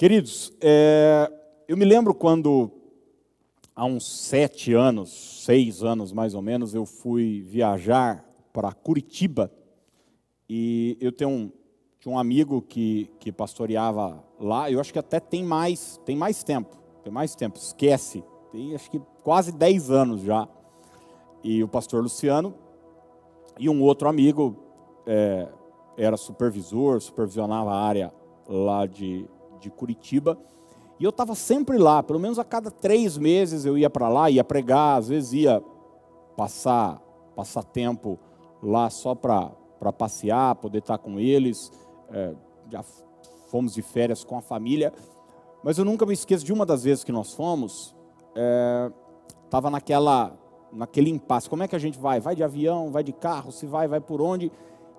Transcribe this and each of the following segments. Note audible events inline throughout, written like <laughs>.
Queridos, é, eu me lembro quando, há uns sete anos, seis anos mais ou menos, eu fui viajar para Curitiba e eu tenho um, tinha um amigo que, que pastoreava lá, eu acho que até tem mais, tem mais tempo, tem mais tempo, esquece, tem acho que quase dez anos já. E o pastor Luciano e um outro amigo é, era supervisor, supervisionava a área lá de, de Curitiba. E eu estava sempre lá, pelo menos a cada três meses eu ia para lá, ia pregar, às vezes ia passar, passar tempo lá só para passear, poder estar com eles. É, já fomos de férias com a família. Mas eu nunca me esqueço de uma das vezes que nós fomos, estava é, naquela, naquele impasse. Como é que a gente vai? Vai de avião, vai de carro, se vai, vai por onde?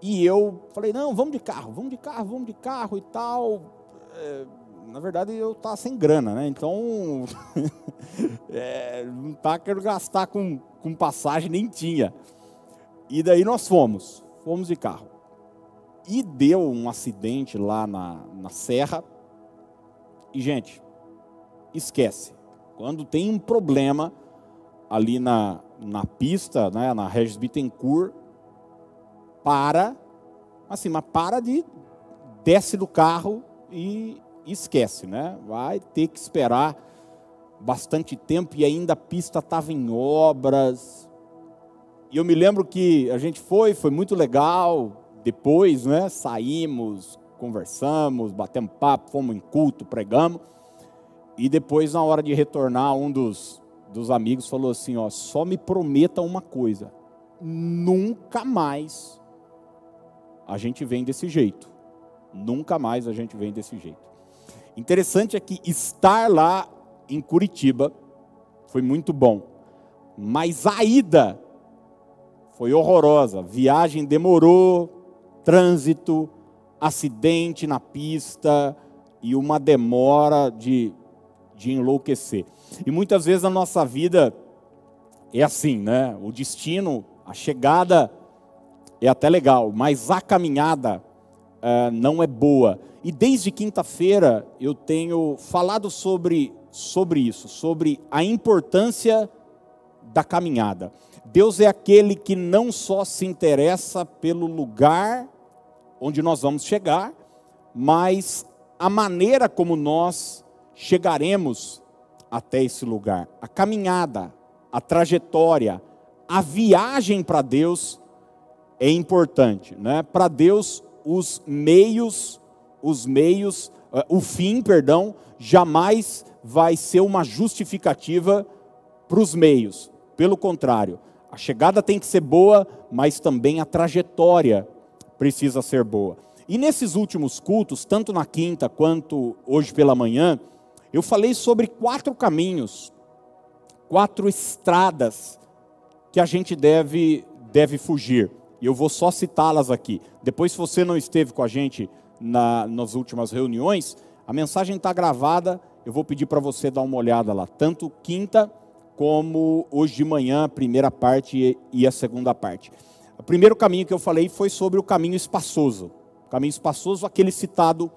E eu falei, não, vamos de carro, vamos de carro, vamos de carro e tal. É, na verdade, eu estava sem grana, né? Então, <laughs> é, não tá querendo gastar com, com passagem, nem tinha. E daí nós fomos, fomos de carro. E deu um acidente lá na, na serra. E, gente, esquece. Quando tem um problema ali na, na pista, né, na Regis Bittencourt, para, assim, mas para de, desce do carro e esquece, né? Vai ter que esperar bastante tempo e ainda a pista estava em obras. E eu me lembro que a gente foi, foi muito legal. Depois, né, saímos, conversamos, batemos papo, fomos em culto, pregamos. E depois, na hora de retornar, um dos, dos amigos falou assim: ó, só me prometa uma coisa: nunca mais a gente vem desse jeito. Nunca mais a gente vem desse jeito. Interessante é que estar lá em Curitiba foi muito bom, mas a ida foi horrorosa. Viagem demorou, trânsito, acidente na pista e uma demora de, de enlouquecer. E muitas vezes a nossa vida é assim, né? O destino, a chegada é até legal, mas a caminhada uh, não é boa. E desde quinta-feira eu tenho falado sobre, sobre isso, sobre a importância da caminhada. Deus é aquele que não só se interessa pelo lugar onde nós vamos chegar, mas a maneira como nós chegaremos até esse lugar. A caminhada, a trajetória, a viagem para Deus é importante, né? Para Deus os meios, os meios, uh, o fim, perdão, jamais vai ser uma justificativa para os meios. Pelo contrário, a chegada tem que ser boa, mas também a trajetória precisa ser boa. E nesses últimos cultos, tanto na quinta quanto hoje pela manhã, eu falei sobre quatro caminhos, quatro estradas que a gente deve, deve fugir e eu vou só citá-las aqui. Depois, se você não esteve com a gente na, nas últimas reuniões, a mensagem está gravada, eu vou pedir para você dar uma olhada lá, tanto quinta como hoje de manhã, a primeira parte e a segunda parte. O primeiro caminho que eu falei foi sobre o caminho espaçoso. O caminho espaçoso, aquele citado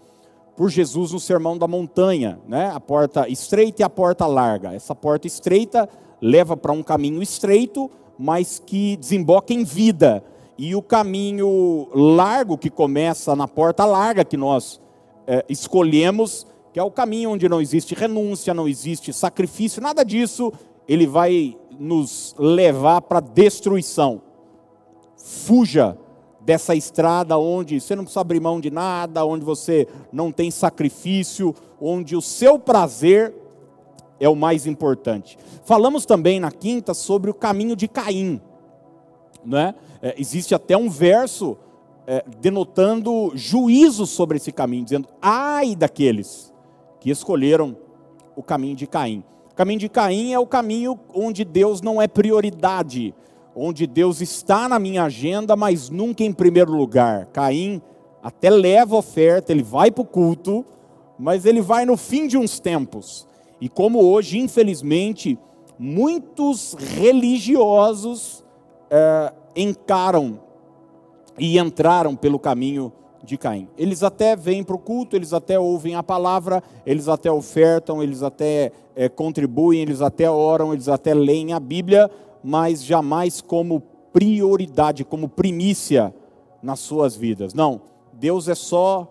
por Jesus no Sermão da Montanha, né? A porta estreita e a porta larga. Essa porta estreita leva para um caminho estreito, mas que desemboca em vida e o caminho largo que começa na porta larga que nós é, escolhemos, que é o caminho onde não existe renúncia, não existe sacrifício, nada disso, ele vai nos levar para destruição. Fuja dessa estrada onde você não precisa abrir mão de nada, onde você não tem sacrifício, onde o seu prazer é o mais importante. Falamos também na quinta sobre o caminho de Caim. Né? É, existe até um verso é, denotando juízo sobre esse caminho, dizendo: ai daqueles que escolheram o caminho de Caim. O caminho de Caim é o caminho onde Deus não é prioridade, onde Deus está na minha agenda, mas nunca em primeiro lugar. Caim até leva oferta, ele vai para o culto, mas ele vai no fim de uns tempos. E como hoje, infelizmente, muitos religiosos é, encaram e entraram pelo caminho de Caim. Eles até vêm para o culto, eles até ouvem a palavra, eles até ofertam, eles até é, contribuem, eles até oram, eles até leem a Bíblia, mas jamais como prioridade, como primícia nas suas vidas. Não, Deus é só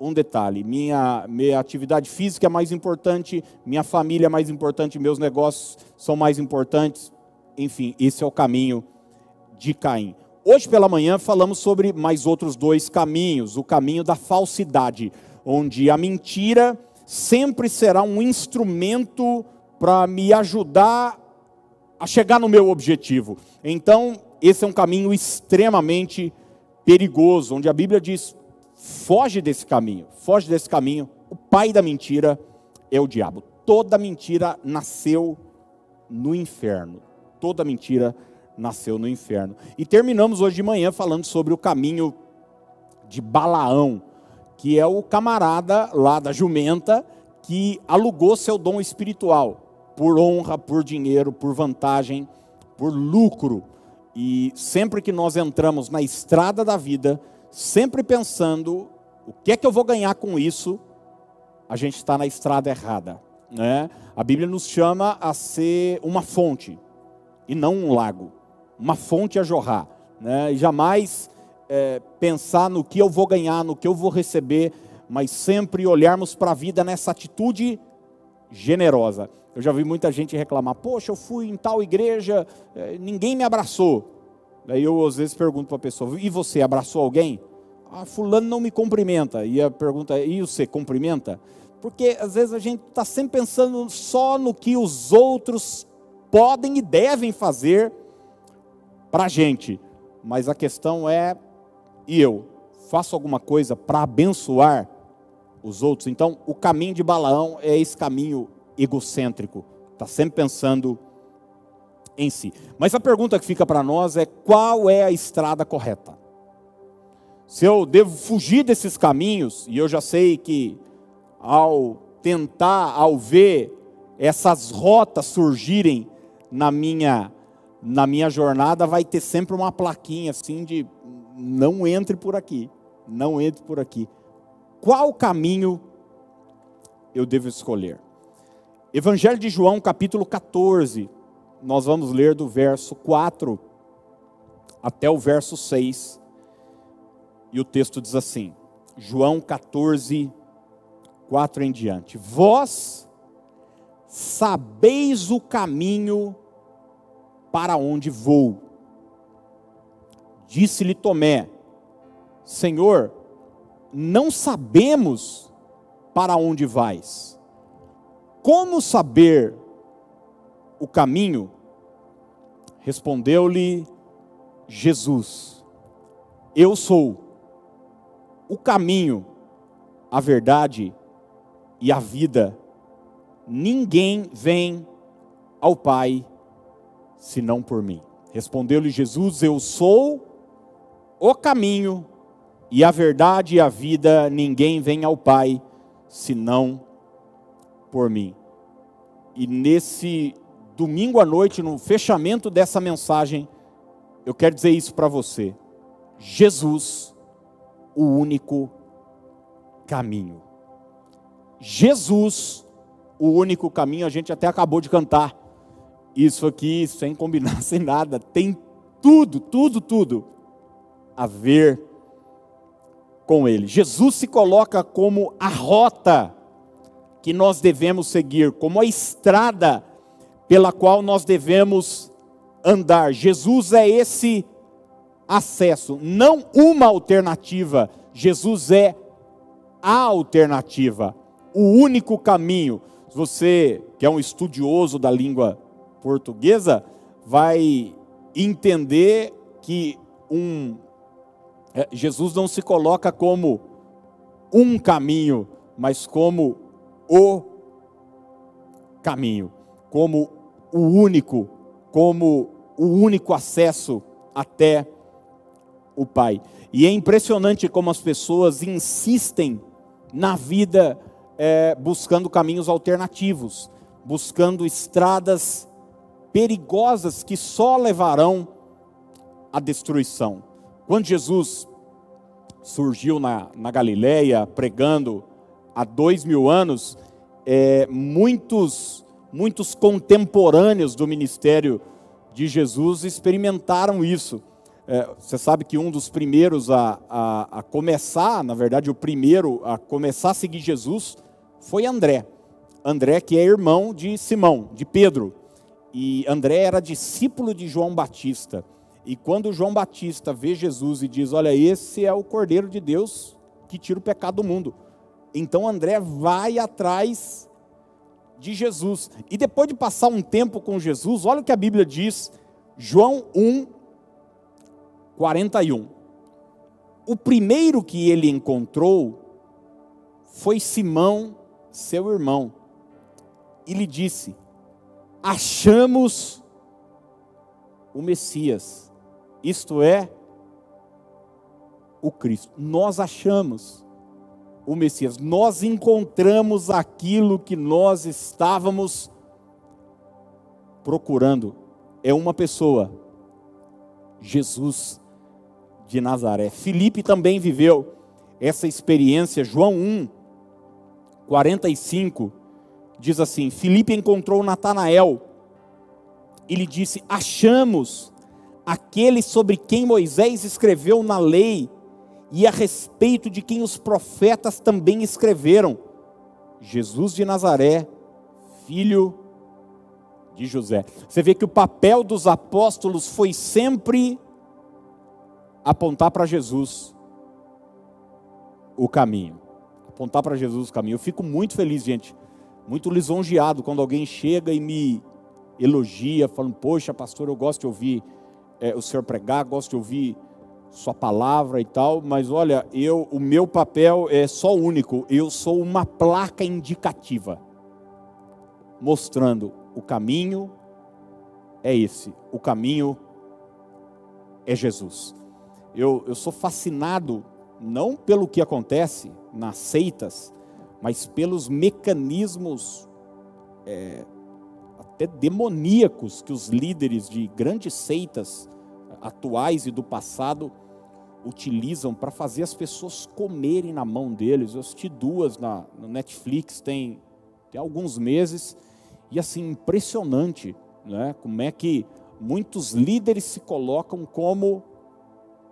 um detalhe. Minha, minha atividade física é mais importante, minha família é mais importante, meus negócios são mais importantes. Enfim, esse é o caminho de Caim. Hoje pela manhã falamos sobre mais outros dois caminhos: o caminho da falsidade, onde a mentira sempre será um instrumento para me ajudar a chegar no meu objetivo. Então, esse é um caminho extremamente perigoso, onde a Bíblia diz: foge desse caminho, foge desse caminho. O pai da mentira é o diabo. Toda mentira nasceu no inferno. Toda mentira nasceu no inferno. E terminamos hoje de manhã falando sobre o caminho de Balaão, que é o camarada lá da jumenta que alugou seu dom espiritual por honra, por dinheiro, por vantagem, por lucro. E sempre que nós entramos na estrada da vida, sempre pensando o que é que eu vou ganhar com isso, a gente está na estrada errada. Né? A Bíblia nos chama a ser uma fonte e não um lago uma fonte a jorrar, né? e jamais é, pensar no que eu vou ganhar, no que eu vou receber, mas sempre olharmos para a vida nessa atitude generosa. Eu já vi muita gente reclamar: Poxa, eu fui em tal igreja, é, ninguém me abraçou. Daí eu às vezes pergunto para a pessoa: E você abraçou alguém? Ah, fulano não me cumprimenta. E a pergunta é: E você cumprimenta? Porque às vezes a gente está sempre pensando só no que os outros podem e devem fazer para a gente, mas a questão é: e eu? Faço alguma coisa para abençoar os outros? Então, o caminho de Balaão é esse caminho egocêntrico, está sempre pensando em si. Mas a pergunta que fica para nós é: qual é a estrada correta? Se eu devo fugir desses caminhos, e eu já sei que ao tentar, ao ver essas rotas surgirem na minha na minha jornada vai ter sempre uma plaquinha assim de não entre por aqui, não entre por aqui. Qual caminho eu devo escolher? Evangelho de João, capítulo 14, nós vamos ler do verso 4 até o verso 6. E o texto diz assim: João 14, 4 em diante. Vós sabeis o caminho para onde vou. Disse-lhe Tomé: Senhor, não sabemos para onde vais. Como saber o caminho? Respondeu-lhe Jesus: Eu sou o caminho, a verdade e a vida. Ninguém vem ao Pai senão por mim. Respondeu-lhe Jesus: Eu sou o caminho e a verdade e a vida, ninguém vem ao Pai senão por mim. E nesse domingo à noite, no fechamento dessa mensagem, eu quero dizer isso para você. Jesus, o único caminho. Jesus, o único caminho, a gente até acabou de cantar isso aqui, sem combinar, <laughs> sem nada, tem tudo, tudo, tudo a ver com ele. Jesus se coloca como a rota que nós devemos seguir, como a estrada pela qual nós devemos andar. Jesus é esse acesso, não uma alternativa. Jesus é a alternativa, o único caminho. Você que é um estudioso da língua portuguesa vai entender que um, é, Jesus não se coloca como um caminho, mas como o caminho, como o único, como o único acesso até o Pai. E é impressionante como as pessoas insistem na vida é, buscando caminhos alternativos, buscando estradas perigosas que só levarão à destruição. Quando Jesus surgiu na, na Galileia pregando há dois mil anos, é, muitos, muitos contemporâneos do ministério de Jesus experimentaram isso. É, você sabe que um dos primeiros a, a, a, começar, na verdade, o primeiro a começar a seguir Jesus foi André. André, que é irmão de Simão, de Pedro. E André era discípulo de João Batista. E quando João Batista vê Jesus e diz: Olha, esse é o Cordeiro de Deus que tira o pecado do mundo. Então André vai atrás de Jesus. E depois de passar um tempo com Jesus, olha o que a Bíblia diz, João 1, 41. O primeiro que ele encontrou foi Simão, seu irmão. E lhe disse: Achamos o Messias isto é, o Cristo. Nós achamos o Messias, nós encontramos aquilo que nós estávamos procurando. É uma pessoa, Jesus de Nazaré. Filipe também viveu essa experiência. João 1, 45 diz assim: Filipe encontrou Natanael e lhe disse: Achamos aquele sobre quem Moisés escreveu na lei e a respeito de quem os profetas também escreveram, Jesus de Nazaré, filho de José. Você vê que o papel dos apóstolos foi sempre apontar para Jesus o caminho. Apontar para Jesus o caminho. Eu fico muito feliz, gente, muito lisonjeado quando alguém chega e me elogia, falando: Poxa, pastor, eu gosto de ouvir é, o senhor pregar, gosto de ouvir sua palavra e tal, mas olha, eu, o meu papel é só único, eu sou uma placa indicativa, mostrando o caminho é esse, o caminho é Jesus. Eu, eu sou fascinado não pelo que acontece nas seitas, mas pelos mecanismos é, até demoníacos que os líderes de grandes seitas atuais e do passado utilizam para fazer as pessoas comerem na mão deles. Eu assisti duas na, no Netflix tem, tem alguns meses e assim impressionante, né? Como é que muitos líderes se colocam como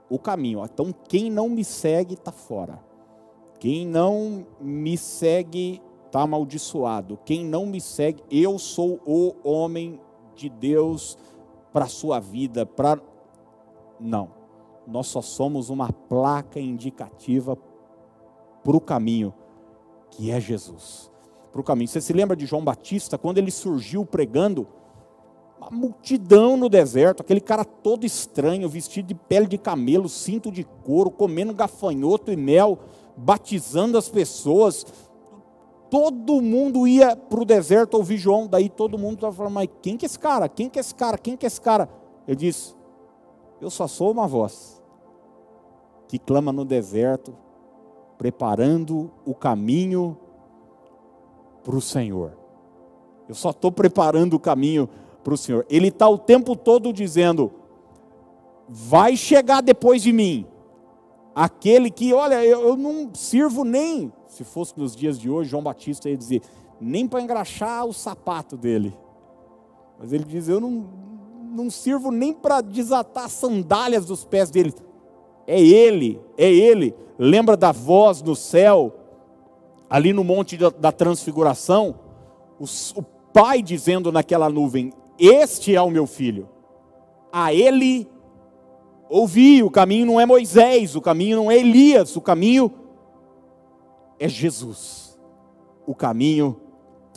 o caminho. Então quem não me segue está fora. Quem não me segue está amaldiçoado. Quem não me segue, eu sou o homem de Deus para a sua vida. Para Não, nós só somos uma placa indicativa para o caminho, que é Jesus. Para o caminho. Você se lembra de João Batista, quando ele surgiu pregando? Uma multidão no deserto, aquele cara todo estranho, vestido de pele de camelo, cinto de couro, comendo gafanhoto e mel, batizando as pessoas, todo mundo ia para o deserto ouvir João, daí todo mundo estava falando, mas quem que é esse cara? Quem que é esse cara? Quem que é esse cara? Ele disse, eu só sou uma voz que clama no deserto, preparando o caminho para o Senhor. Eu só estou preparando o caminho para o Senhor. Ele está o tempo todo dizendo, vai chegar depois de mim, aquele que, olha, eu, eu não sirvo nem se fosse nos dias de hoje, João Batista ia dizer, nem para engraxar o sapato dele. Mas ele diz: Eu não, não sirvo nem para desatar as sandálias dos pés dele. É ele, é ele. Lembra da voz no céu, ali no monte da, transfiguração? O, o pai dizendo naquela nuvem: Este é o meu filho. A ele ouvi. O caminho não é Moisés, o caminho não é Elias, o caminho é Jesus. O caminho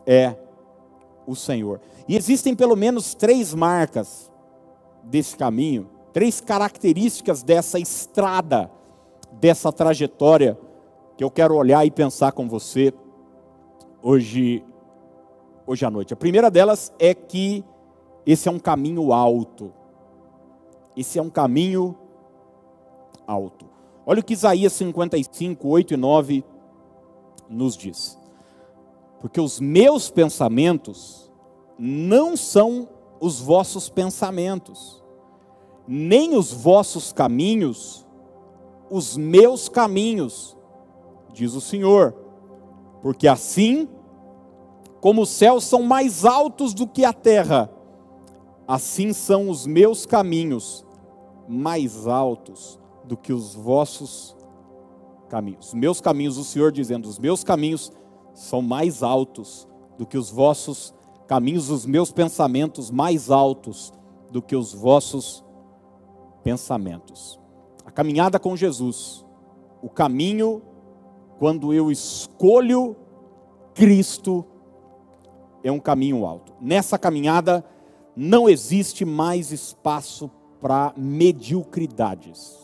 é o Senhor. E existem pelo menos três marcas desse caminho, três características dessa estrada, dessa trajetória, que eu quero olhar e pensar com você hoje, hoje à noite. A primeira delas é que esse é um caminho alto. Esse é um caminho alto. Olha o que Isaías 55, 8 e 9 nos diz: Porque os meus pensamentos não são os vossos pensamentos, nem os vossos caminhos os meus caminhos, diz o Senhor, porque assim como os céus são mais altos do que a terra, assim são os meus caminhos mais altos do que os vossos caminhos. Os meus caminhos, o Senhor dizendo, os meus caminhos são mais altos do que os vossos caminhos, os meus pensamentos mais altos do que os vossos pensamentos. A caminhada com Jesus, o caminho quando eu escolho Cristo é um caminho alto. Nessa caminhada não existe mais espaço para mediocridades.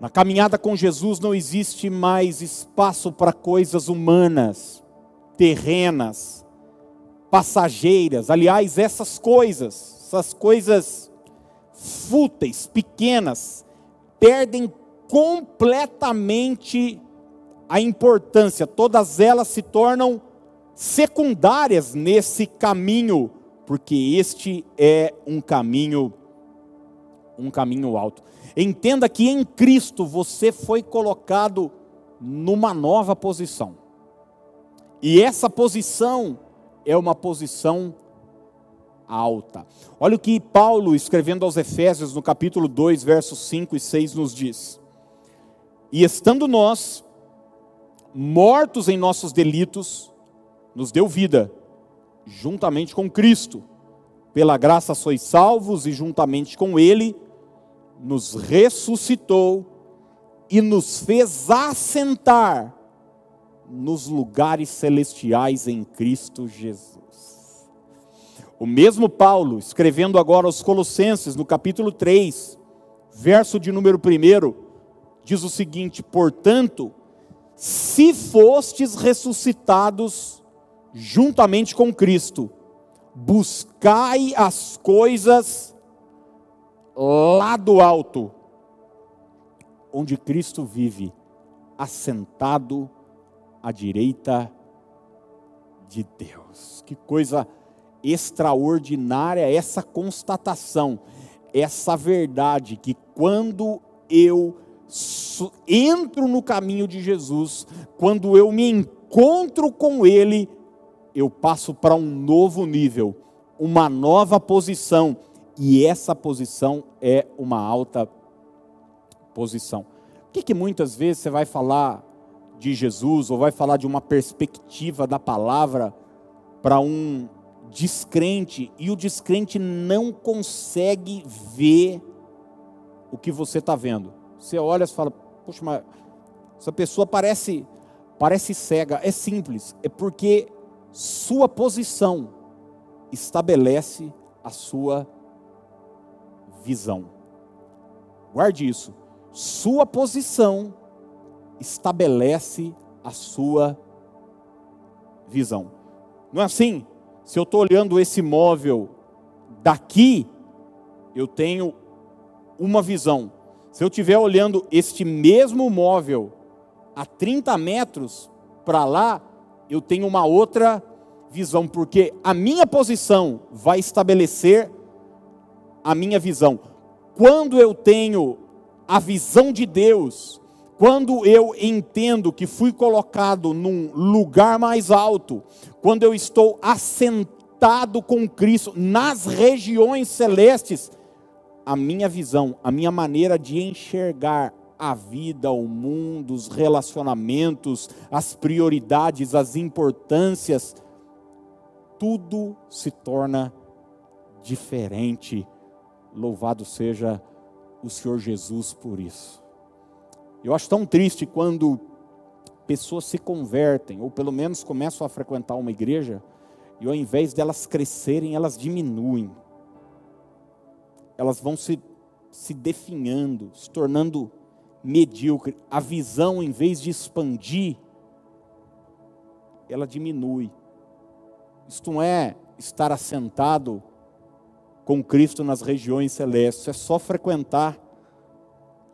Na caminhada com Jesus não existe mais espaço para coisas humanas, terrenas, passageiras. Aliás, essas coisas, essas coisas fúteis, pequenas, perdem completamente a importância. Todas elas se tornam secundárias nesse caminho, porque este é um caminho um caminho alto. Entenda que em Cristo você foi colocado numa nova posição. E essa posição é uma posição alta. Olha o que Paulo, escrevendo aos Efésios, no capítulo 2, versos 5 e 6, nos diz: E estando nós mortos em nossos delitos, nos deu vida, juntamente com Cristo. Pela graça sois salvos, e juntamente com Ele nos ressuscitou e nos fez assentar nos lugares celestiais em Cristo Jesus. O mesmo Paulo, escrevendo agora aos Colossenses, no capítulo 3, verso de número 1, diz o seguinte: Portanto, se fostes ressuscitados juntamente com Cristo, buscai as coisas lá do alto, onde Cristo vive, assentado à direita de Deus. Que coisa extraordinária essa constatação, essa verdade que quando eu entro no caminho de Jesus, quando eu me encontro com Ele, eu passo para um novo nível, uma nova posição e essa posição é uma alta posição. Por que, que muitas vezes você vai falar de Jesus ou vai falar de uma perspectiva da palavra para um descrente e o descrente não consegue ver o que você está vendo? Você olha e fala, poxa, mas essa pessoa parece, parece cega. É simples, é porque sua posição estabelece a sua visão. Guarde isso. Sua posição estabelece a sua visão. Não é assim? Se eu estou olhando esse móvel daqui, eu tenho uma visão. Se eu estiver olhando este mesmo móvel a 30 metros para lá, eu tenho uma outra visão, porque a minha posição vai estabelecer a minha visão. Quando eu tenho a visão de Deus, quando eu entendo que fui colocado num lugar mais alto, quando eu estou assentado com Cristo nas regiões celestes, a minha visão, a minha maneira de enxergar a vida, o mundo, os relacionamentos, as prioridades, as importâncias, tudo se torna diferente Louvado seja o Senhor Jesus por isso. Eu acho tão triste quando pessoas se convertem, ou pelo menos começam a frequentar uma igreja, e ao invés delas crescerem, elas diminuem. Elas vão se, se definhando, se tornando medíocre. A visão, em vez de expandir, ela diminui. Isto não é estar assentado com Cristo nas regiões celestes. É só frequentar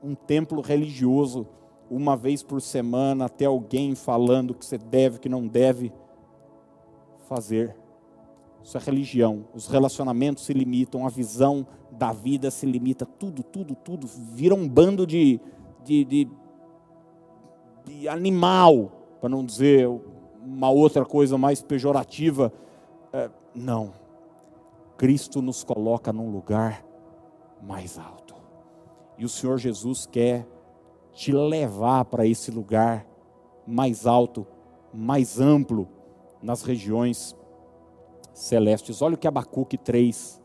um templo religioso uma vez por semana, até alguém falando que você deve, que não deve fazer. Isso é religião. Os relacionamentos se limitam, a visão da vida se limita, tudo, tudo, tudo. Vira um bando de, de, de, de animal, para não dizer uma outra coisa mais pejorativa. É, não. Cristo nos coloca num lugar mais alto. E o Senhor Jesus quer te levar para esse lugar mais alto, mais amplo, nas regiões celestes. Olha o que Abacuque 3,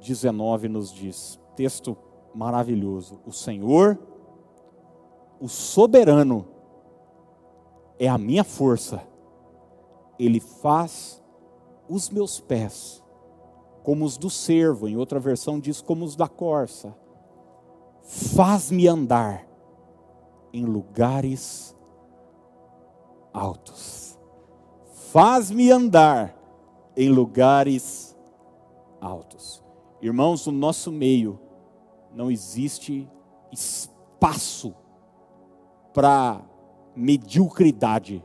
19 nos diz. Texto maravilhoso. O Senhor, o soberano, é a minha força. Ele faz os meus pés como os do servo, em outra versão diz como os da corça. Faz-me andar em lugares altos. Faz-me andar em lugares altos. Irmãos, no nosso meio não existe espaço para mediocridade.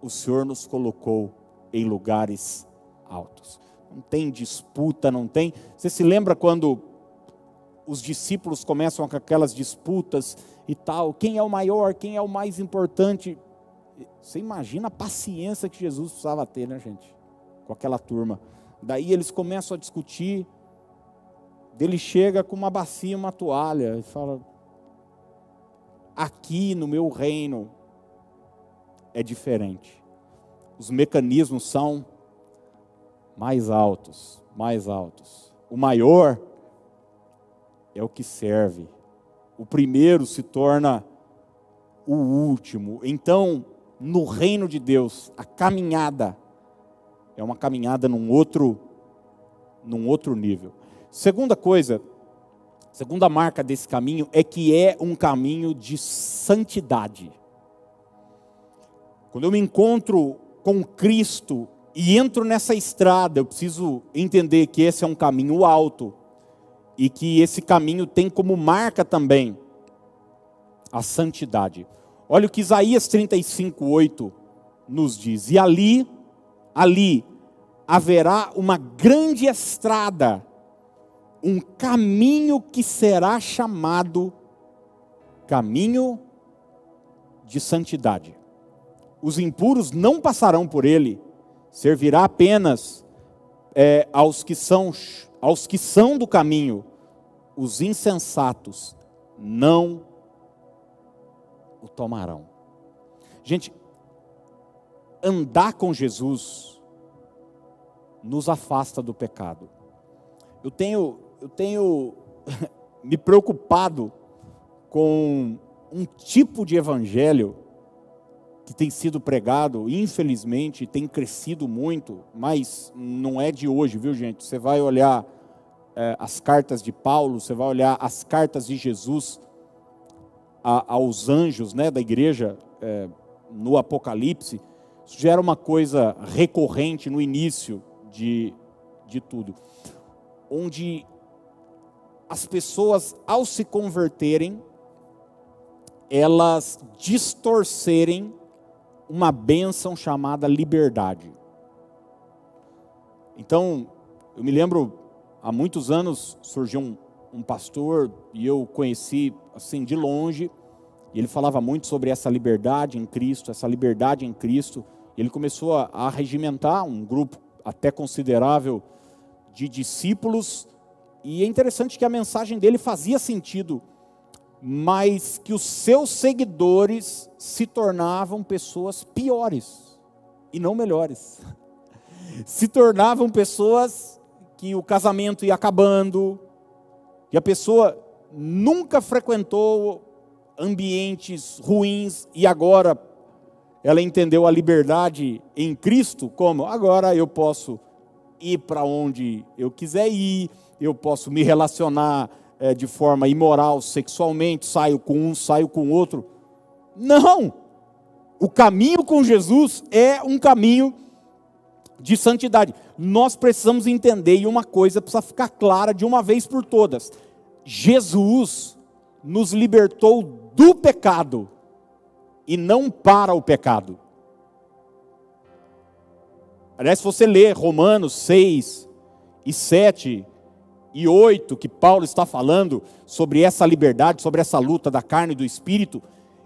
O Senhor nos colocou em lugares altos. Não tem disputa, não tem. Você se lembra quando os discípulos começam com aquelas disputas e tal, quem é o maior, quem é o mais importante? Você imagina a paciência que Jesus precisava ter, né, gente? Com aquela turma. Daí eles começam a discutir. Ele chega com uma bacia, uma toalha e fala: Aqui no meu reino é diferente. Os mecanismos são mais altos, mais altos. O maior é o que serve. O primeiro se torna o último. Então, no reino de Deus, a caminhada é uma caminhada num outro num outro nível. Segunda coisa, segunda marca desse caminho é que é um caminho de santidade. Quando eu me encontro com Cristo e entro nessa estrada, eu preciso entender que esse é um caminho alto e que esse caminho tem como marca também a santidade. Olha o que Isaías 35, 8 nos diz: E ali, ali haverá uma grande estrada, um caminho que será chamado caminho de santidade. Os impuros não passarão por ele, servirá apenas é, aos, que são, aos que são do caminho, os insensatos não o tomarão. Gente, andar com Jesus nos afasta do pecado. Eu tenho, eu tenho <laughs> me preocupado com um tipo de evangelho que tem sido pregado, infelizmente, tem crescido muito, mas não é de hoje, viu gente? Você vai olhar é, as cartas de Paulo, você vai olhar as cartas de Jesus a, aos anjos né, da igreja é, no Apocalipse, isso já era uma coisa recorrente no início de, de tudo, onde as pessoas, ao se converterem, elas distorcerem uma bênção chamada liberdade. Então, eu me lembro, há muitos anos surgiu um, um pastor e eu conheci assim de longe, e ele falava muito sobre essa liberdade em Cristo, essa liberdade em Cristo. Ele começou a, a regimentar um grupo até considerável de discípulos, e é interessante que a mensagem dele fazia sentido mas que os seus seguidores se tornavam pessoas piores e não melhores. <laughs> Se tornavam pessoas que o casamento ia acabando, que a pessoa nunca frequentou ambientes ruins e agora ela entendeu a liberdade em Cristo como agora eu posso ir para onde eu quiser ir, eu posso me relacionar é, de forma imoral sexualmente, saio com um, saio com outro. Não! O caminho com Jesus é um caminho de santidade. Nós precisamos entender, e uma coisa precisa ficar clara de uma vez por todas: Jesus nos libertou do pecado e não para o pecado. Aliás, se você ler Romanos 6 e 7, e 8, que Paulo está falando sobre essa liberdade, sobre essa luta da carne e do espírito,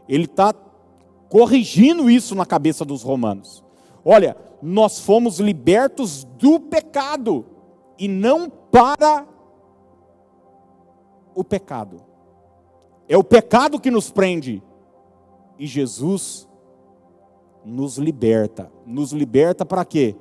ele está corrigindo isso na cabeça dos romanos. Olha, nós fomos libertos do pecado e não para o pecado. É o pecado que nos prende e Jesus nos liberta. Nos liberta para quê?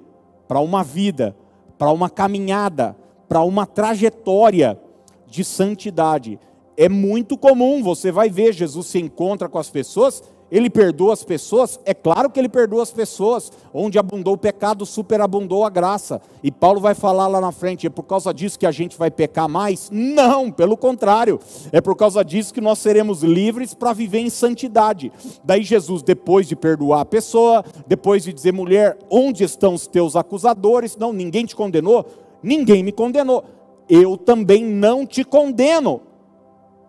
Para uma vida, para uma caminhada, para uma trajetória de santidade. É muito comum, você vai ver, Jesus se encontra com as pessoas ele perdoa as pessoas? É claro que ele perdoa as pessoas. Onde abundou o pecado, superabundou a graça. E Paulo vai falar lá na frente: é por causa disso que a gente vai pecar mais? Não, pelo contrário. É por causa disso que nós seremos livres para viver em santidade. Daí Jesus, depois de perdoar a pessoa, depois de dizer, mulher, onde estão os teus acusadores? Não, ninguém te condenou? Ninguém me condenou. Eu também não te condeno.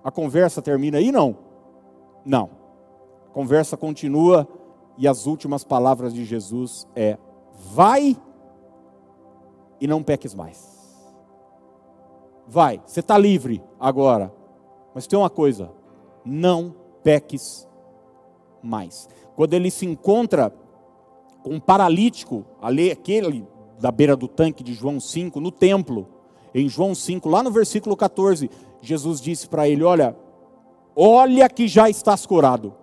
A conversa termina aí? Não. Não conversa continua e as últimas palavras de Jesus é: vai e não peques mais. Vai, você está livre agora. Mas tem uma coisa: não peques mais. Quando ele se encontra com um paralítico, aquele da beira do tanque de João 5, no templo, em João 5, lá no versículo 14, Jesus disse para ele: Olha, olha que já estás curado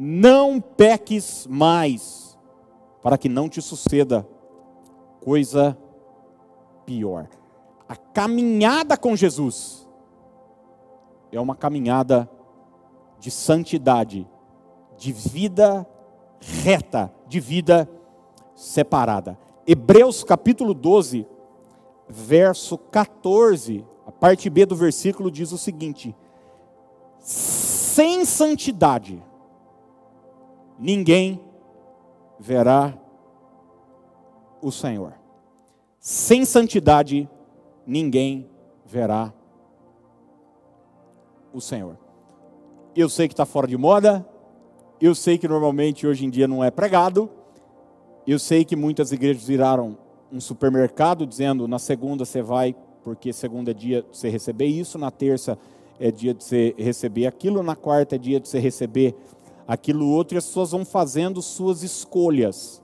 não peques mais, para que não te suceda coisa pior. A caminhada com Jesus é uma caminhada de santidade, de vida reta, de vida separada. Hebreus capítulo 12, verso 14, a parte B do versículo diz o seguinte: sem santidade, ninguém verá o Senhor. Sem santidade, ninguém verá o Senhor. Eu sei que está fora de moda, eu sei que normalmente hoje em dia não é pregado, eu sei que muitas igrejas viraram um supermercado dizendo na segunda você vai porque segunda é dia de você receber isso, na terça é dia de você receber aquilo, na quarta é dia de você receber aquilo outro, e as pessoas vão fazendo suas escolhas.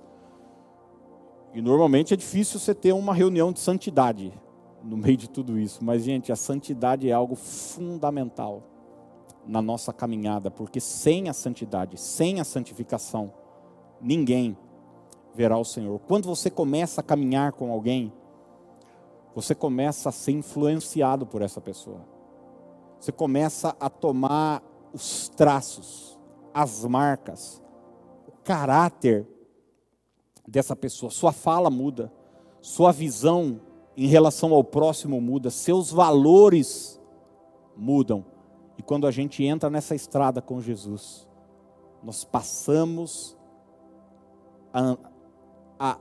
E normalmente é difícil você ter uma reunião de santidade no meio de tudo isso, mas, gente, a santidade é algo fundamental na nossa caminhada, porque sem a santidade, sem a santificação, ninguém verá o Senhor. Quando você começa a caminhar com alguém, você começa a ser influenciado por essa pessoa. Você começa a tomar os traços, as marcas, o caráter dessa pessoa. Sua fala muda, sua visão em relação ao próximo muda, seus valores mudam. E quando a gente entra nessa estrada com Jesus, nós passamos a, a,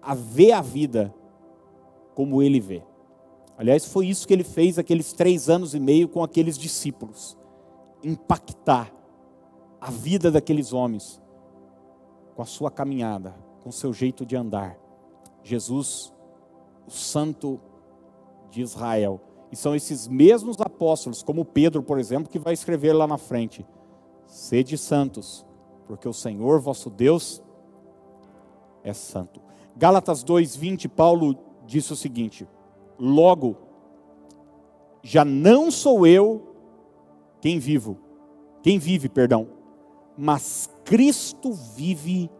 a ver a vida como ele vê. Aliás, foi isso que ele fez aqueles três anos e meio com aqueles discípulos impactar a vida daqueles homens, com a sua caminhada, com o seu jeito de andar. Jesus, o Santo de Israel. E são esses mesmos apóstolos, como Pedro, por exemplo, que vai escrever lá na frente: Sede santos, porque o Senhor vosso Deus é santo. Gálatas 2:20, Paulo disse o seguinte: Logo, já não sou eu quem vivo, quem vive, perdão, mas Cristo vive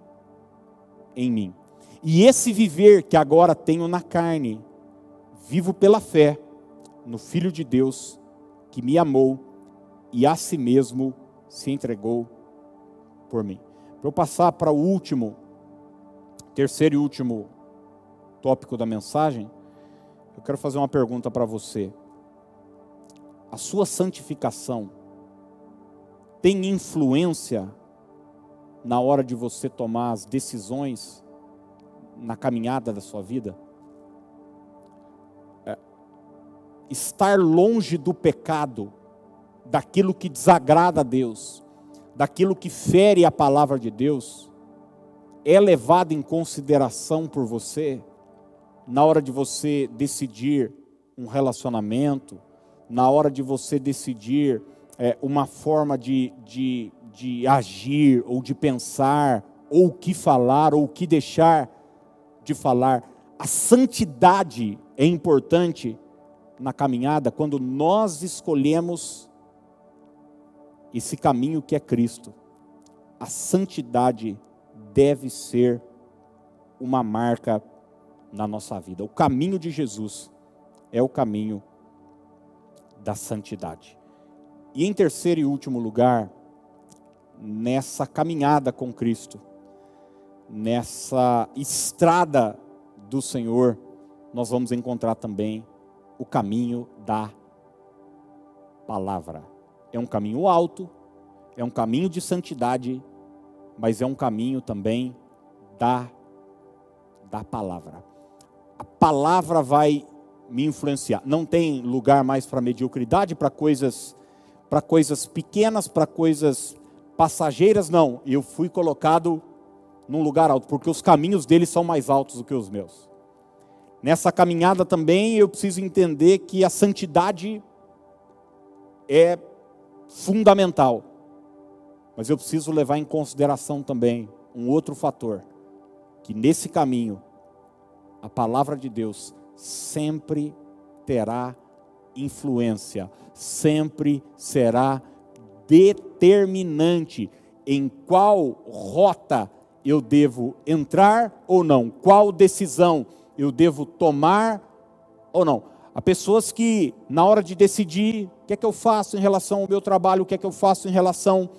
em mim. E esse viver que agora tenho na carne, vivo pela fé no Filho de Deus que me amou e a si mesmo se entregou por mim. Para eu passar para o último, terceiro e último tópico da mensagem, eu quero fazer uma pergunta para você. A sua santificação tem influência na hora de você tomar as decisões na caminhada da sua vida? É, estar longe do pecado, daquilo que desagrada a Deus, daquilo que fere a palavra de Deus, é levado em consideração por você na hora de você decidir um relacionamento, na hora de você decidir é, uma forma de, de, de agir, ou de pensar, ou o que falar, ou o que deixar de falar. A santidade é importante na caminhada quando nós escolhemos esse caminho que é Cristo. A santidade deve ser uma marca na nossa vida. O caminho de Jesus é o caminho da santidade. E em terceiro e último lugar, nessa caminhada com Cristo, nessa estrada do Senhor, nós vamos encontrar também o caminho da palavra. É um caminho alto, é um caminho de santidade, mas é um caminho também da da palavra. A palavra vai me influenciar. Não tem lugar mais para mediocridade, para coisas para coisas pequenas, para coisas passageiras, não. Eu fui colocado num lugar alto, porque os caminhos dele são mais altos do que os meus. Nessa caminhada também eu preciso entender que a santidade é fundamental. Mas eu preciso levar em consideração também um outro fator, que nesse caminho a palavra de Deus sempre terá influência, sempre será determinante em qual rota eu devo entrar ou não, qual decisão eu devo tomar ou não. Há pessoas que, na hora de decidir o que é que eu faço em relação ao meu trabalho, o que é que eu faço em relação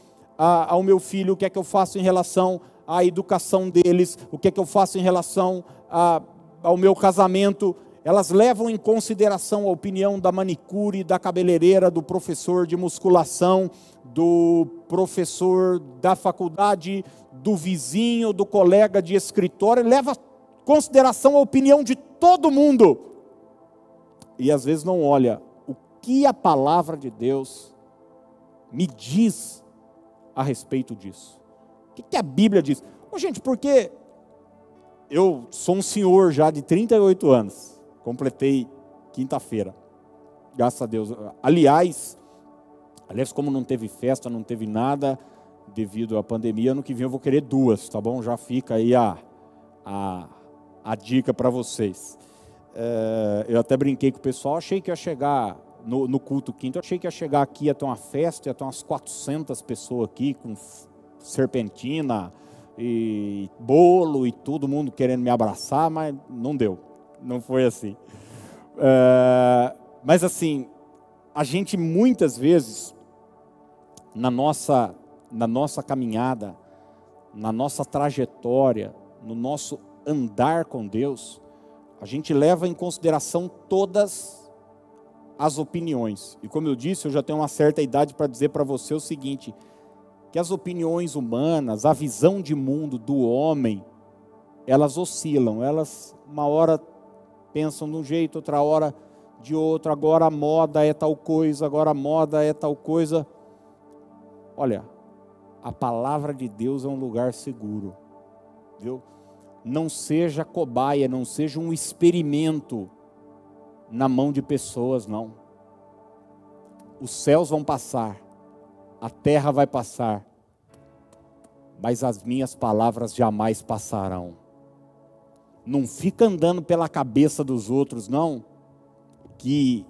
a, ao meu filho, o que é que eu faço em relação à educação deles, o que é que eu faço em relação a, ao meu casamento, elas levam em consideração a opinião da manicure, da cabeleireira, do professor de musculação, do professor da faculdade, do vizinho, do colega de escritório, leva em consideração a opinião de todo mundo. E às vezes não olha o que a palavra de Deus me diz a respeito disso. O que, a Bíblia diz? Oh, gente, porque eu sou um senhor já de 38 anos Completei quinta-feira. Graças a Deus. Aliás, aliás, como não teve festa, não teve nada devido à pandemia, ano que vem eu vou querer duas, tá bom? Já fica aí a, a, a dica para vocês. É, eu até brinquei com o pessoal, achei que ia chegar no, no, culto quinto, eu achei que ia chegar aqui, ia ter uma festa, ia ter umas 400 pessoas aqui com serpentina e bolo e todo mundo querendo me abraçar, mas não deu não foi assim. Uh, mas assim, a gente muitas vezes, na nossa, na nossa caminhada, na nossa trajetória, no nosso andar com Deus, a gente leva em consideração todas as opiniões. E como eu disse, eu já tenho uma certa idade para dizer para você o seguinte: que as opiniões humanas, a visão de mundo do homem, elas oscilam, elas uma hora pensam de um jeito, outra hora de outro, agora a moda é tal coisa, agora a moda é tal coisa. Olha, a palavra de Deus é um lugar seguro, viu? Não seja cobaia, não seja um experimento na mão de pessoas, não. Os céus vão passar, a terra vai passar, mas as minhas palavras jamais passarão. Não fica andando pela cabeça dos outros, não. Que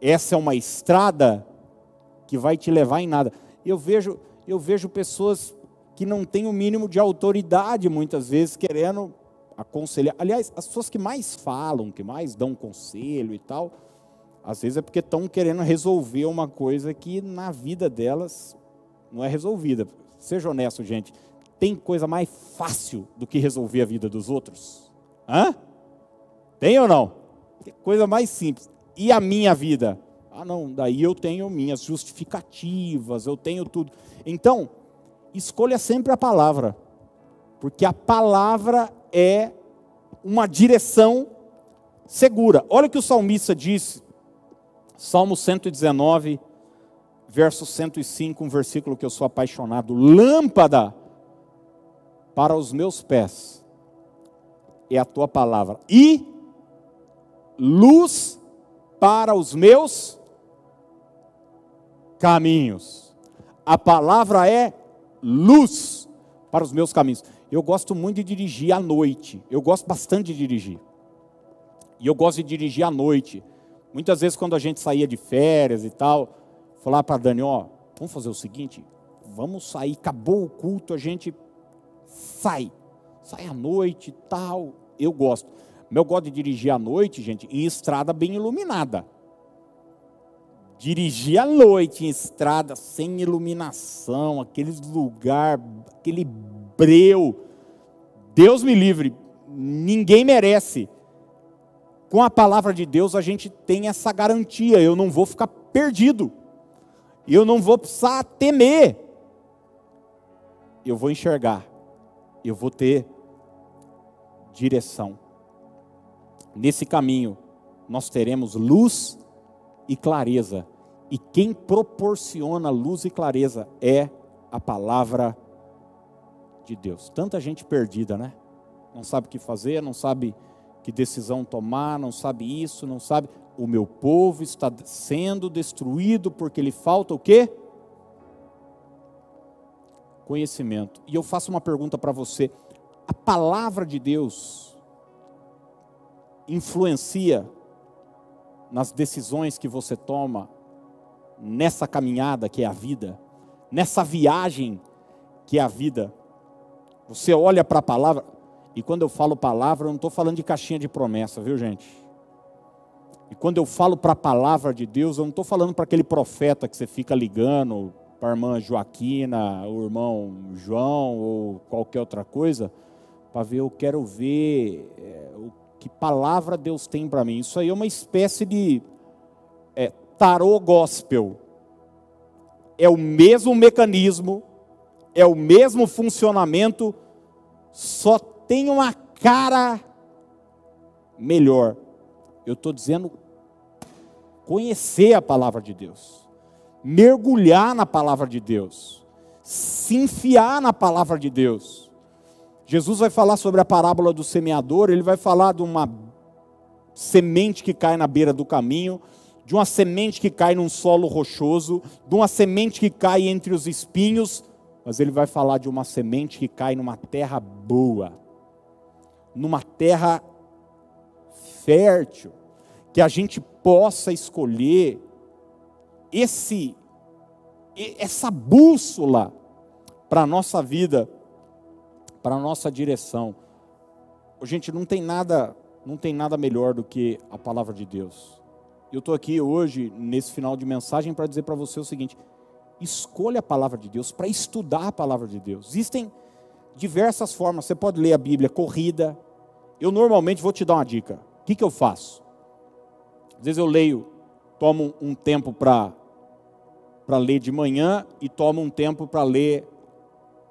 essa é uma estrada que vai te levar em nada. Eu vejo, eu vejo pessoas que não têm o mínimo de autoridade, muitas vezes, querendo aconselhar. Aliás, as pessoas que mais falam, que mais dão conselho e tal, às vezes é porque estão querendo resolver uma coisa que na vida delas não é resolvida. Seja honesto, gente. Tem coisa mais fácil do que resolver a vida dos outros? Hã? Tem ou não? Que coisa mais simples. E a minha vida? Ah, não, daí eu tenho minhas justificativas, eu tenho tudo. Então, escolha sempre a palavra, porque a palavra é uma direção segura. Olha o que o salmista disse, Salmo 119, verso 105, um versículo que eu sou apaixonado. Lâmpada para os meus pés é a tua palavra. E luz para os meus caminhos. A palavra é luz para os meus caminhos. Eu gosto muito de dirigir à noite. Eu gosto bastante de dirigir. E eu gosto de dirigir à noite. Muitas vezes, quando a gente saía de férias e tal, falar para Dani: ó, vamos fazer o seguinte, vamos sair, acabou o culto, a gente sai. Sai à noite e tal. Eu gosto. Mas eu gosto de dirigir à noite, gente, em estrada bem iluminada. Dirigir à noite em estrada sem iluminação, aqueles lugar, aquele breu. Deus me livre, ninguém merece. Com a palavra de Deus a gente tem essa garantia, eu não vou ficar perdido. Eu não vou precisar temer. Eu vou enxergar. Eu vou ter direção. Nesse caminho nós teremos luz e clareza. E quem proporciona luz e clareza é a palavra de Deus. Tanta gente perdida, né? Não sabe o que fazer, não sabe que decisão tomar, não sabe isso, não sabe. O meu povo está sendo destruído porque lhe falta o quê? Conhecimento. E eu faço uma pergunta para você: a palavra de Deus influencia nas decisões que você toma nessa caminhada que é a vida, nessa viagem que é a vida. Você olha para a palavra, e quando eu falo palavra, eu não estou falando de caixinha de promessa, viu gente? E quando eu falo para a palavra de Deus, eu não estou falando para aquele profeta que você fica ligando, para a irmã Joaquina, o irmão João, ou qualquer outra coisa, para ver, eu quero ver é, o que palavra Deus tem para mim. Isso aí é uma espécie de é, tarô gospel. É o mesmo mecanismo, é o mesmo funcionamento, só tem uma cara melhor. Eu estou dizendo conhecer a palavra de Deus, mergulhar na palavra de Deus, se enfiar na palavra de Deus. Jesus vai falar sobre a parábola do semeador, ele vai falar de uma semente que cai na beira do caminho, de uma semente que cai num solo rochoso, de uma semente que cai entre os espinhos, mas ele vai falar de uma semente que cai numa terra boa, numa terra fértil, que a gente possa escolher esse essa bússola para a nossa vida para a nossa direção. Gente, não tem nada, não tem nada melhor do que a palavra de Deus. Eu estou aqui hoje, nesse final de mensagem, para dizer para você o seguinte: escolha a palavra de Deus para estudar a palavra de Deus. Existem diversas formas. Você pode ler a Bíblia corrida. Eu normalmente vou te dar uma dica. O que, que eu faço? Às vezes eu leio, tomo um tempo para para ler de manhã e tomo um tempo para ler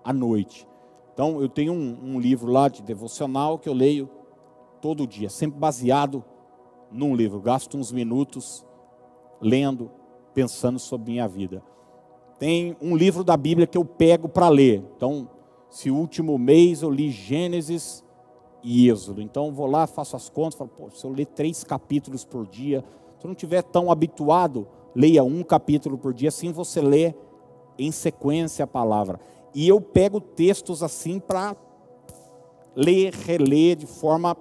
à noite. Então, eu tenho um, um, livro lá de devocional que eu leio todo dia, sempre baseado num livro. Gasto uns minutos lendo, pensando sobre minha vida. Tem um livro da Bíblia que eu pego para ler. Então, se o último mês eu li Gênesis e Êxodo. Então, vou lá, faço as contas, falo, pô, se eu ler três capítulos por dia, se eu não estiver tão habituado, leia um capítulo por dia, assim você lê em sequência a palavra. E eu pego textos assim para ler, reler de forma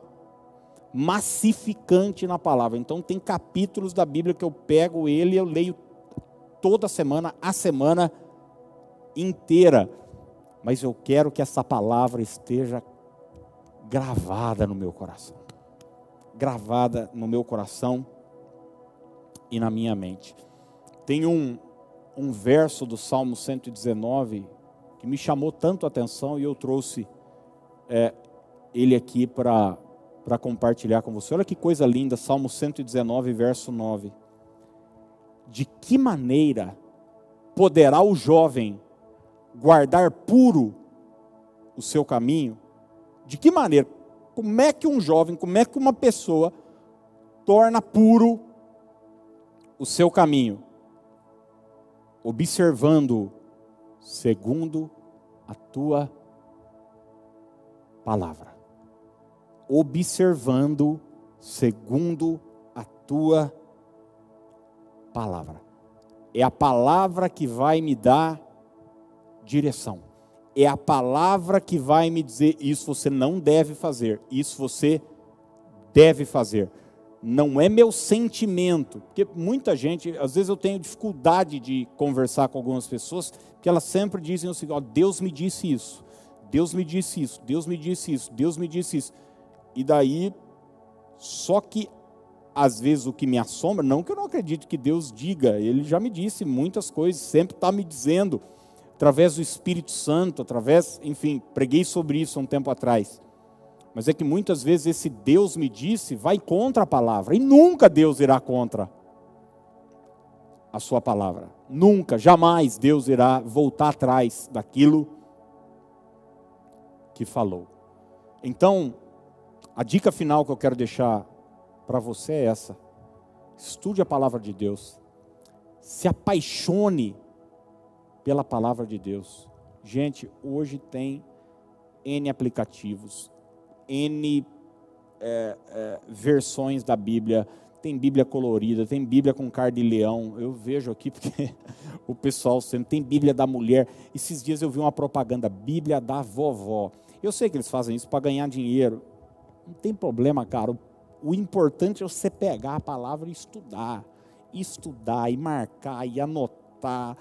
massificante na palavra. Então tem capítulos da Bíblia que eu pego ele eu leio toda semana, a semana inteira. Mas eu quero que essa palavra esteja gravada no meu coração. Gravada no meu coração e na minha mente. Tem um, um verso do Salmo 119 que me chamou tanto a atenção e eu trouxe é, ele aqui para compartilhar com você. Olha que coisa linda, Salmo 119, verso 9. De que maneira poderá o jovem guardar puro o seu caminho? De que maneira? Como é que um jovem, como é que uma pessoa torna puro o seu caminho? Observando segundo a tua palavra. observando segundo a tua palavra. É a palavra que vai me dar direção. É a palavra que vai me dizer isso você não deve fazer, isso você deve fazer. Não é meu sentimento, porque muita gente, às vezes eu tenho dificuldade de conversar com algumas pessoas, que elas sempre dizem o seguinte: ó, Deus me disse isso, Deus me disse isso, Deus me disse isso, Deus me disse isso. E daí, só que às vezes o que me assombra, não que eu não acredite que Deus diga, Ele já me disse muitas coisas, sempre está me dizendo, através do Espírito Santo, através, enfim, preguei sobre isso há um tempo atrás. Mas é que muitas vezes esse Deus me disse vai contra a palavra, e nunca Deus irá contra a sua palavra. Nunca, jamais Deus irá voltar atrás daquilo que falou. Então, a dica final que eu quero deixar para você é essa: estude a palavra de Deus, se apaixone pela palavra de Deus. Gente, hoje tem N aplicativos, N é, é, versões da Bíblia tem Bíblia colorida, tem Bíblia com cara de leão. Eu vejo aqui porque <laughs> o pessoal sempre tem Bíblia da mulher. Esses dias eu vi uma propaganda, Bíblia da vovó. Eu sei que eles fazem isso para ganhar dinheiro. Não tem problema, cara. O, o importante é você pegar a palavra e estudar. Estudar e marcar e anotar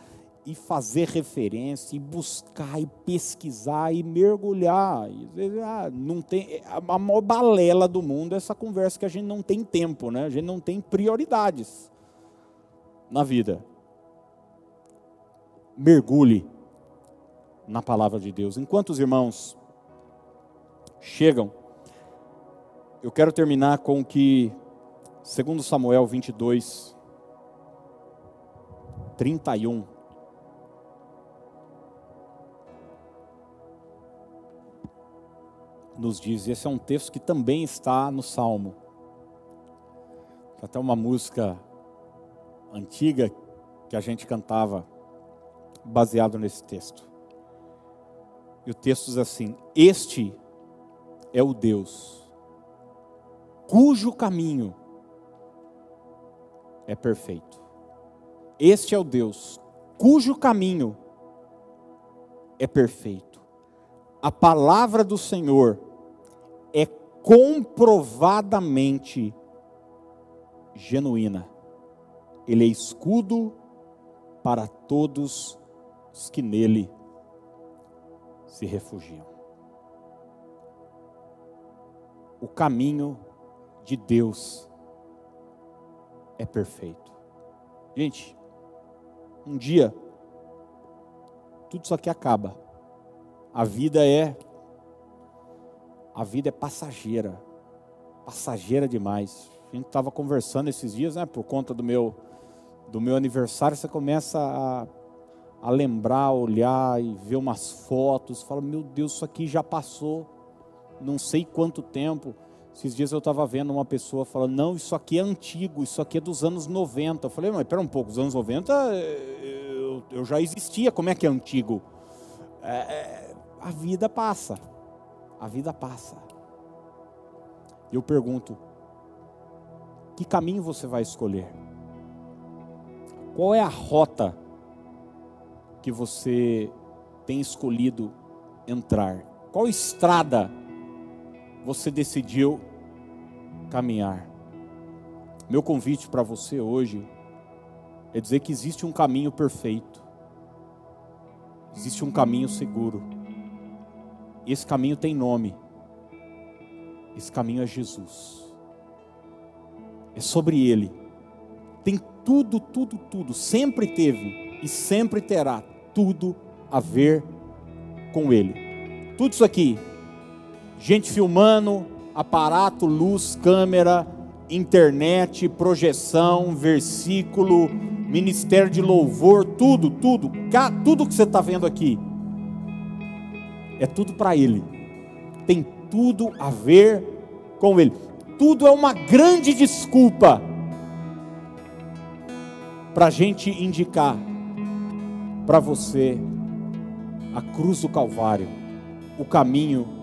e fazer referência, e buscar, e pesquisar, e mergulhar. E, ah, não tem, é, a maior balela do mundo é essa conversa que a gente não tem tempo, né? a gente não tem prioridades na vida. Mergulhe na palavra de Deus. Enquanto os irmãos chegam, eu quero terminar com o que, segundo Samuel 22, 31, nos diz. Esse é um texto que também está no Salmo. Até uma música antiga que a gente cantava baseado nesse texto. E o texto diz assim: Este é o Deus cujo caminho é perfeito. Este é o Deus cujo caminho é perfeito. A palavra do Senhor é comprovadamente genuína. Ele é escudo para todos os que nele se refugiam. O caminho de Deus é perfeito. Gente, um dia, tudo isso aqui acaba. A vida é a vida é passageira, passageira demais. A gente estava conversando esses dias, né, por conta do meu, do meu aniversário, você começa a, a lembrar, olhar e ver umas fotos, fala, meu Deus, isso aqui já passou, não sei quanto tempo. Esses dias eu estava vendo uma pessoa falando, não, isso aqui é antigo, isso aqui é dos anos 90. Eu falei, mas espera um pouco, os anos 90 eu, eu já existia, como é que é antigo? É, é a vida passa a vida passa. Eu pergunto: que caminho você vai escolher? Qual é a rota que você tem escolhido entrar? Qual estrada você decidiu caminhar? Meu convite para você hoje é dizer que existe um caminho perfeito, existe um caminho seguro. E esse caminho tem nome. Esse caminho é Jesus. É sobre Ele. Tem tudo, tudo, tudo. Sempre teve e sempre terá tudo a ver com Ele. Tudo isso aqui. Gente filmando, aparato, luz, câmera, internet, projeção, versículo, ministério de louvor, tudo, tudo, tudo que você está vendo aqui. É tudo para Ele, tem tudo a ver com Ele. Tudo é uma grande desculpa para a gente indicar para você a cruz do Calvário, o caminho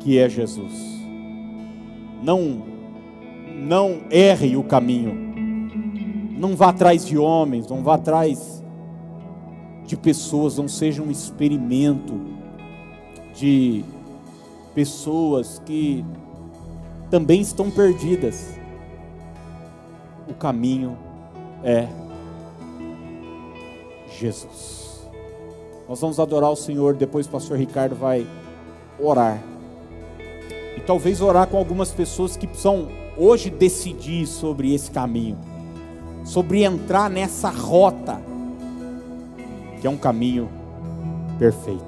que é Jesus. não, não erre o caminho. Não vá atrás de homens, não vá atrás de pessoas, não seja um experimento de pessoas que também estão perdidas. O caminho é Jesus. Nós vamos adorar o Senhor, depois o pastor Ricardo vai orar. E talvez orar com algumas pessoas que precisam hoje decidir sobre esse caminho, sobre entrar nessa rota, que é um caminho perfeito.